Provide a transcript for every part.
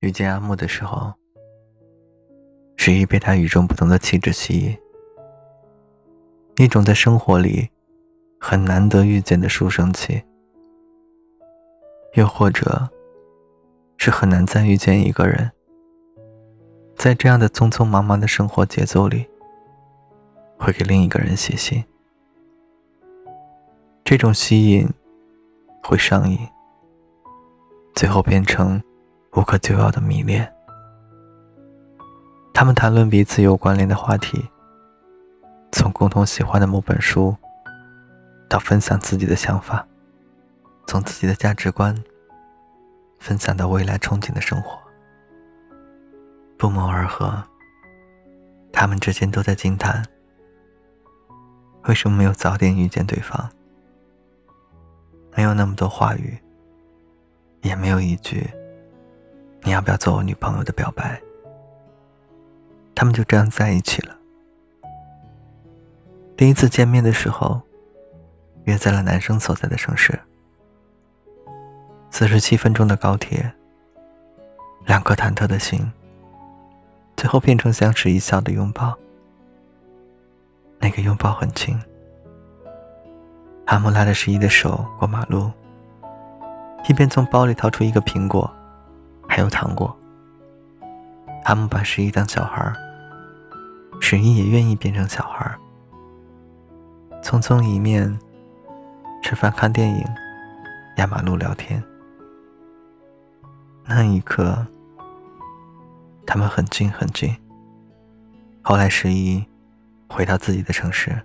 遇见阿木的时候，十一被他与众不同的气质吸引，一种在生活里很难得遇见的书生气，又或者是很难再遇见一个人，在这样的匆匆忙忙的生活节奏里，会给另一个人写信。这种吸引会上瘾。最后变成无可救药的迷恋。他们谈论彼此有关联的话题，从共同喜欢的某本书，到分享自己的想法，从自己的价值观分享到未来憧憬的生活。不谋而合，他们之间都在惊叹：为什么没有早点遇见对方？没有那么多话语。也没有一句“你要不要做我女朋友”的表白，他们就这样在一起了。第一次见面的时候，约在了男生所在的城市。四十七分钟的高铁，两颗忐忑的心，最后变成相视一笑的拥抱。那个拥抱很轻，阿木拉着十一的手过马路。一边从包里掏出一个苹果，还有糖果。阿木把十一当小孩，十一也愿意变成小孩。匆匆一面，吃饭看电影，压马路聊天。那一刻，他们很近很近。后来十一回到自己的城市，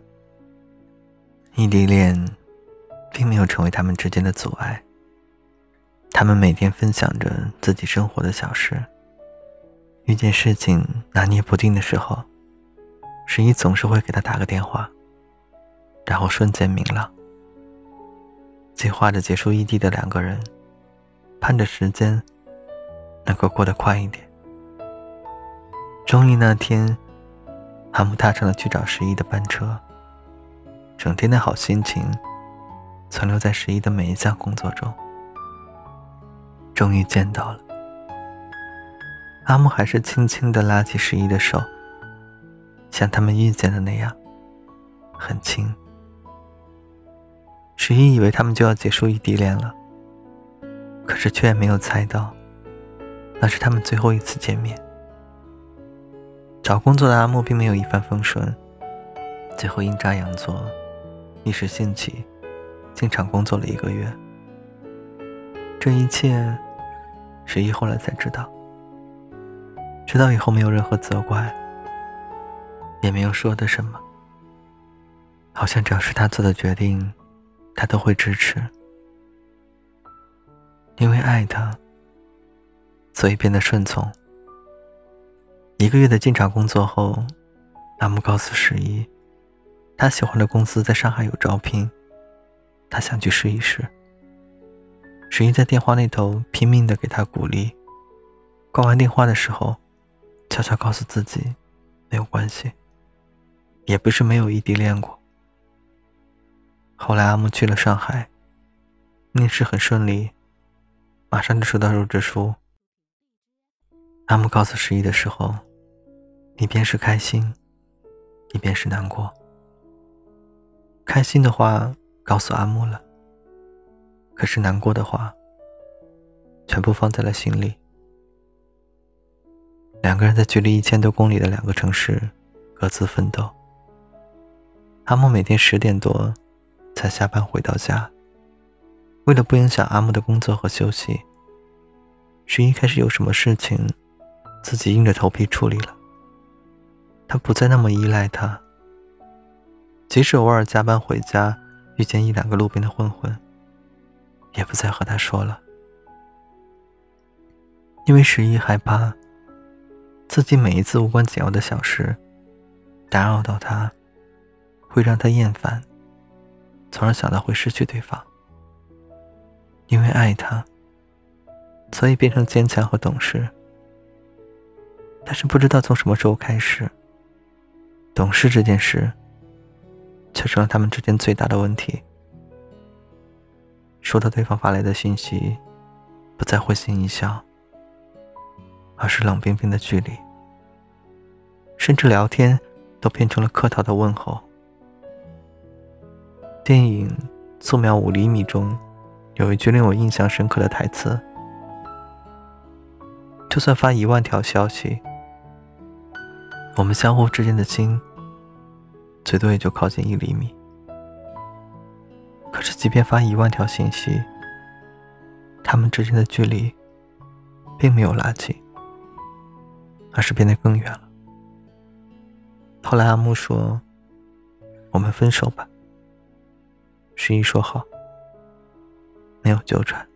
异地恋并没有成为他们之间的阻碍。他们每天分享着自己生活的小事。遇见事情拿捏不定的时候，十一总是会给他打个电话，然后瞬间明朗。计划着结束异地的两个人，盼着时间能够过得快一点。终于那天，阿木踏上了去找十一的班车。整天的好心情，存留在十一的每一项工作中。终于见到了，阿木还是轻轻地拉起十一的手，像他们遇见的那样，很轻。十一以为他们就要结束异地恋了，可是却没有猜到，那是他们最后一次见面。找工作的阿木并没有一帆风顺，最后阴差阳错，一时兴起，进厂工作了一个月。这一切。十一后来才知道，知道以后没有任何责怪，也没有说的什么，好像只要是他做的决定，他都会支持。因为爱他，所以变得顺从。一个月的进厂工作后，阿木告诉十一，他喜欢的公司在上海有招聘，他想去试一试。十一在电话那头拼命的给他鼓励，挂完电话的时候，悄悄告诉自己，没有关系，也不是没有异地恋过。后来阿木去了上海，面试很顺利，马上就收到入职书。阿木告诉十一的时候，一边是开心，一边是难过。开心的话告诉阿木了。可是难过的话，全部放在了心里。两个人在距离一千多公里的两个城市，各自奋斗。阿木每天十点多才下班回到家。为了不影响阿木的工作和休息，十一开始有什么事情，自己硬着头皮处理了。他不再那么依赖他，即使偶尔加班回家，遇见一两个路边的混混。也不再和他说了，因为十一害怕自己每一次无关紧要的小事打扰到他，会让他厌烦，从而想到会失去对方。因为爱他，所以变成坚强和懂事。但是不知道从什么时候开始，懂事这件事却成了他们之间最大的问题。收到对方发来的信息，不再会心一笑，而是冷冰冰的距离，甚至聊天都变成了客套的问候。电影《素描五厘米》中有一句令我印象深刻的台词：“就算发一万条消息，我们相互之间的心最多也就靠近一厘米。是，即便发一万条信息，他们之间的距离并没有拉近。”而是变得更远了。后来阿木说：“我们分手吧。”十一说好，没有纠缠。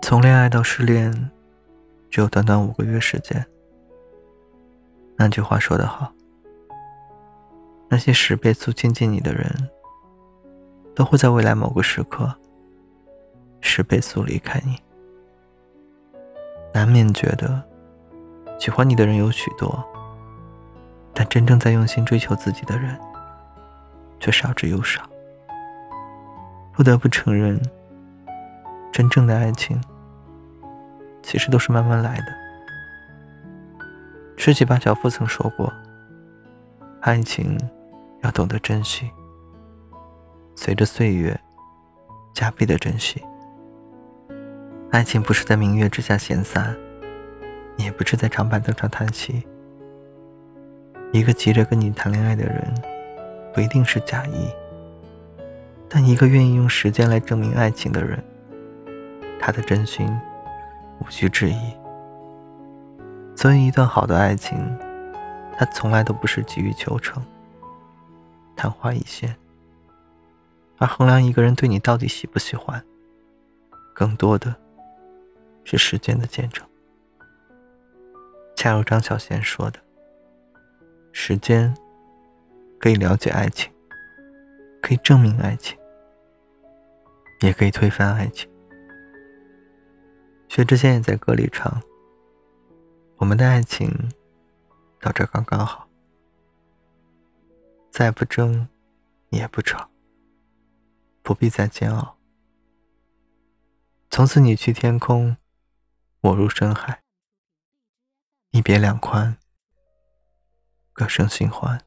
从恋爱到失恋，只有短短五个月时间。那句话说得好：“那些十倍速亲近你的人，都会在未来某个时刻，十倍速离开你。”难免觉得。喜欢你的人有许多，但真正在用心追求自己的人却少之又少。不得不承认，真正的爱情其实都是慢慢来的。十七八小夫曾说过：“爱情要懂得珍惜，随着岁月加倍的珍惜。爱情不是在明月之下闲散。”也不是在长板凳上叹息。一个急着跟你谈恋爱的人，不一定是假意；但一个愿意用时间来证明爱情的人，他的真心无需质疑。所以，一段好的爱情，它从来都不是急于求成、昙花一现，而衡量一个人对你到底喜不喜欢，更多的是时间的见证。恰如张小娴说的：“时间可以了解爱情，可以证明爱情，也可以推翻爱情。”薛之谦也在歌里唱：“我们的爱情到这刚刚好，再不争也不吵，不必再煎熬。从此你去天空，我入深海。”一别两宽，各生新欢。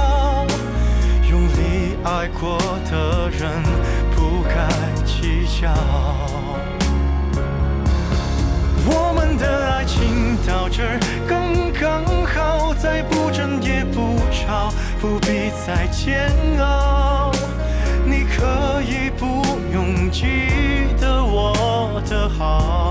爱过的人不该计较。我们的爱情到这儿刚刚好，再不争也不吵，不必再煎熬。你可以不用记得我的好。